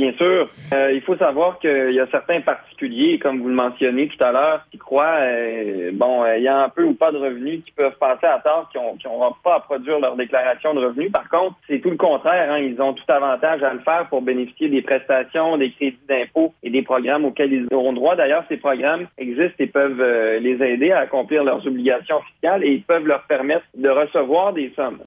bien sûr. Euh, il faut savoir qu'il y a certains particuliers, comme vous le mentionnez tout à l'heure, qui croient, euh, bon, euh, ayant un peu ou pas de revenus, qui peuvent passer à tort, qui n'auront pas à produire leur déclaration de revenus. Par contre, c'est tout le contraire. Hein. Ils ont tout avantage à le faire pour bénéficier des prestations, des crédits d'impôt et des programmes auxquels ils auront droit. D'ailleurs, ces programmes existent et peuvent euh, les aider à accomplir leurs obligations fiscales et ils peuvent leur permettre de recevoir des sommes.